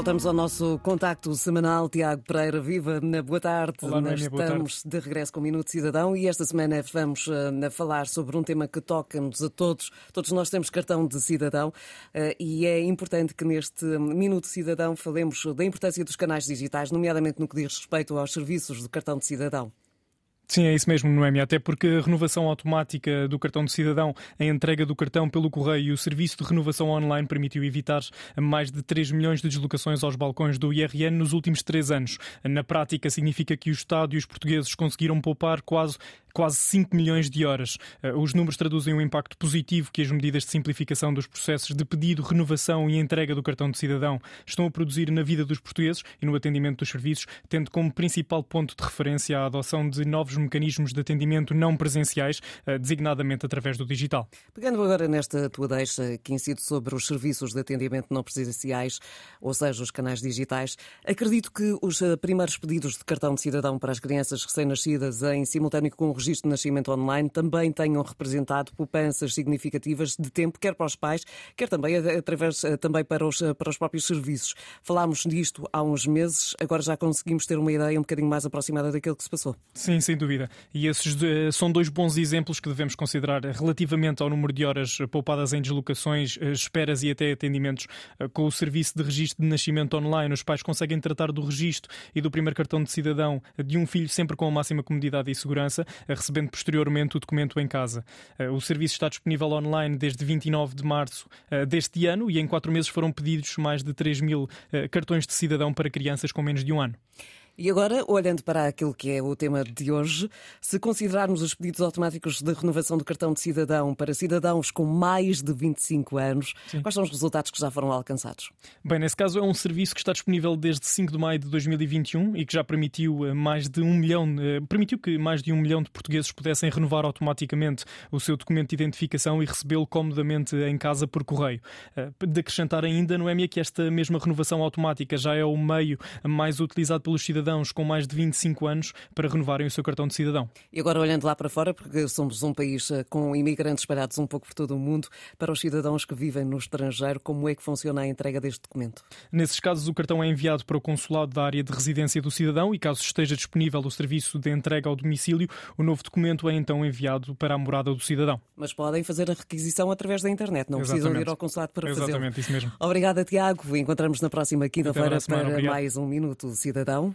voltamos ao nosso contacto semanal. Tiago Pereira, viva, boa tarde. Olá, Nós boa tarde. estamos de regresso com o Minuto Cidadão e esta semana vamos uh, falar sobre um tema que toca-nos a todos. Todos nós temos cartão de cidadão uh, e é importante que neste Minuto Cidadão falemos da importância dos canais digitais, nomeadamente no que diz respeito aos serviços de cartão de cidadão. Sim, é isso mesmo, Noemi. Até porque a renovação automática do cartão de cidadão, a entrega do cartão pelo correio e o serviço de renovação online permitiu evitar mais de 3 milhões de deslocações aos balcões do IRN nos últimos três anos. Na prática, significa que o Estado e os portugueses conseguiram poupar quase quase 5 milhões de horas. Eh, os números traduzem um impacto positivo que as medidas de simplificação dos processos de pedido, renovação e entrega do cartão de cidadão estão a produzir na vida dos portugueses e no atendimento dos serviços, tendo como principal ponto de referência a adoção de novos mecanismos de atendimento não presenciais, eh, designadamente através do digital. Pegando agora nesta tua deixa que incide sobre os serviços de atendimento não presenciais, ou seja, os canais digitais, acredito que os eh, primeiros pedidos de cartão de cidadão para as crianças recém-nascidas em simultâneo com o registro de nascimento online também tenham representado poupanças significativas de tempo, quer para os pais, quer também através eh, também para os, para os próprios serviços. Falámos disto há uns meses, agora já conseguimos ter uma ideia um bocadinho mais aproximada daquilo que se passou. Sim, sem dúvida. E esses eh, são dois bons exemplos que devemos considerar relativamente ao número de horas poupadas em deslocações, eh, esperas e até atendimentos. Eh, com o serviço de registro de nascimento online, os pais conseguem tratar do registro e do primeiro cartão de cidadão de um filho sempre com a máxima comodidade e segurança, recebendo posteriormente o documento em casa. O serviço está disponível online desde 29 de março deste ano e em quatro meses foram pedidos mais de 3 mil cartões de cidadão para crianças com menos de um ano. E agora, olhando para aquilo que é o tema de hoje, se considerarmos os pedidos automáticos de renovação do cartão de cidadão para cidadãos com mais de 25 anos, Sim. quais são os resultados que já foram alcançados? Bem, nesse caso é um serviço que está disponível desde 5 de maio de 2021 e que já permitiu eh, mais de um milhão, eh, permitiu que mais de um milhão de portugueses pudessem renovar automaticamente o seu documento de identificação e recebê-lo comodamente em casa por correio. Eh, de acrescentar ainda, Noémia, que esta mesma renovação automática já é o meio mais utilizado pelos cidadãos cidadãos com mais de 25 anos para renovarem o seu cartão de cidadão. E agora, olhando lá para fora, porque somos um país eh, com imigrantes espalhados um pouco por todo o mundo, para os cidadãos que vivem no estrangeiro, como é que funciona a entrega deste documento? Nesses casos, o cartão é enviado para o consulado da área de residência do cidadão e, caso esteja disponível o serviço de entrega ao domicílio, o novo documento é então enviado para a morada do cidadão. Mas podem fazer a requisição através da internet, não Exatamente. precisam ir ao consulado para fazê-lo. Exatamente, isso mesmo. Obrigada, Tiago. Encontramos na próxima quinta-feira para mais um Minuto Cidadão.